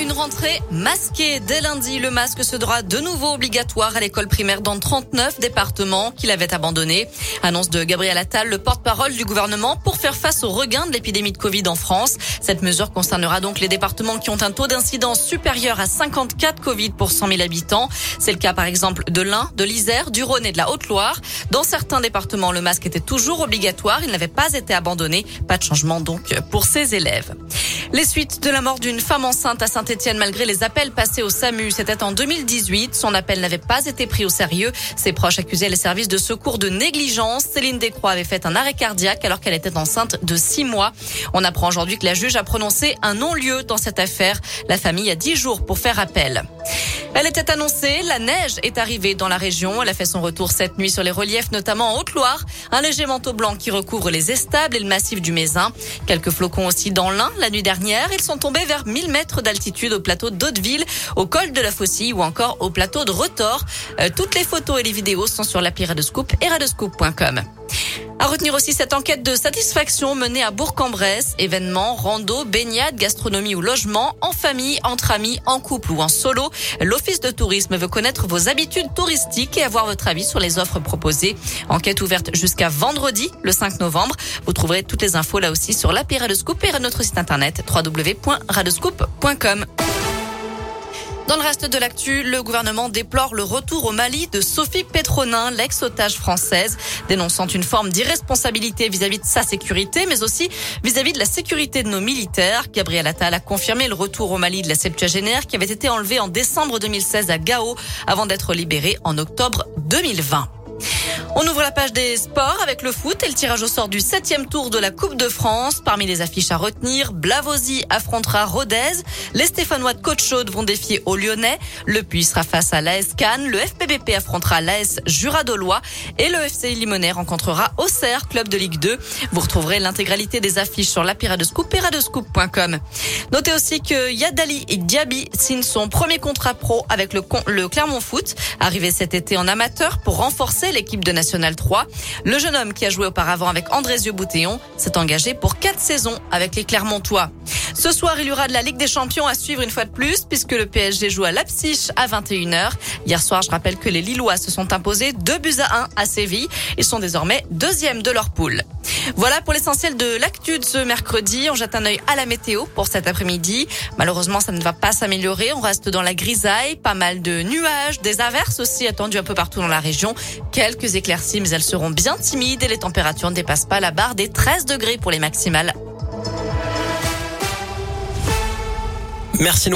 Une, rentrée masquée. Dès lundi, le masque sera de nouveau obligatoire à l'école primaire dans 39 départements qu'il avait abandonnés. Annonce de Gabriel Attal, le porte-parole du gouvernement, pour faire face au regain de l'épidémie de Covid en France. Cette mesure concernera donc les départements qui ont un taux d'incidence supérieur à 54 Covid pour 100 000 habitants. C'est le cas par exemple de l'Ain, de l'Isère, du Rhône et de la Haute-Loire. Dans certains départements, le masque était toujours obligatoire. Il n'avait pas été abandonné. Pas de changement donc pour ces élèves. Les suites de la mort d'une femme enceinte à Saint-Etienne malgré les appels passés au SAMU. C'était en 2018. Son appel n'avait pas été pris au sérieux. Ses proches accusaient les services de secours de négligence. Céline Descroix avait fait un arrêt cardiaque alors qu'elle était enceinte de six mois. On apprend aujourd'hui que la juge a prononcé un non-lieu dans cette affaire. La famille a dix jours pour faire appel. Elle était annoncée, la neige est arrivée dans la région. Elle a fait son retour cette nuit sur les reliefs, notamment en Haute-Loire. Un léger manteau blanc qui recouvre les estables et le massif du Mézin. Quelques flocons aussi dans l'Ain la nuit dernière. Ils sont tombés vers 1000 mètres d'altitude au plateau d'Hauteville, au col de la Faucille ou encore au plateau de Retors. Euh, toutes les photos et les vidéos sont sur l'appli Radescoop et radescoop.com. À retenir aussi cette enquête de satisfaction menée à Bourg-en-Bresse. Événements, rando, baignade, gastronomie ou logement, en famille, entre amis, en couple ou en solo. L'Office de tourisme veut connaître vos habitudes touristiques et avoir votre avis sur les offres proposées. Enquête ouverte jusqu'à vendredi, le 5 novembre. Vous trouverez toutes les infos là aussi sur l'appli Radescoop et notre site internet www.radescoop.com. Dans le reste de l'actu, le gouvernement déplore le retour au Mali de Sophie Petronin, l'ex-otage française, dénonçant une forme d'irresponsabilité vis-à-vis de sa sécurité, mais aussi vis-à-vis de la sécurité de nos militaires. Gabriel Attal a confirmé le retour au Mali de la septuagénaire qui avait été enlevée en décembre 2016 à Gao avant d'être libérée en octobre 2020. On ouvre la page des sports avec le foot et le tirage au sort du septième tour de la Coupe de France. Parmi les affiches à retenir, Blavosi affrontera Rodez. Les Stéphanois de Côte Chaude vont défier au Lyonnais. Le Puy sera face à l'AS Cannes. Le FPBP affrontera l'AS Juradolois. Et le FC Limonais rencontrera Auxerre, club de Ligue 2. Vous retrouverez l'intégralité des affiches sur la de Scoop et radescoop.com. Notez aussi que Yadali et Diaby signent son premier contrat pro avec le, le Clermont Foot, arrivé cet été en amateur pour renforcer l'équipe de National 3. Le jeune homme qui a joué auparavant avec Andrésio Boutéon s'est engagé pour quatre saisons avec les Clermontois. Ce soir, il y aura de la Ligue des Champions à suivre une fois de plus puisque le PSG joue à Leipzig à 21h. Hier soir, je rappelle que les Lillois se sont imposés 2 buts à 1 à Séville. Ils sont désormais deuxième de leur poule. Voilà pour l'essentiel de l'actu de ce mercredi. On jette un œil à la météo pour cet après-midi. Malheureusement, ça ne va pas s'améliorer. On reste dans la grisaille, pas mal de nuages, des averses aussi attendues un peu partout dans la région. Quelques éclaircies, mais elles seront bien timides et les températures ne dépassent pas la barre des 13 degrés pour les maximales. Merci.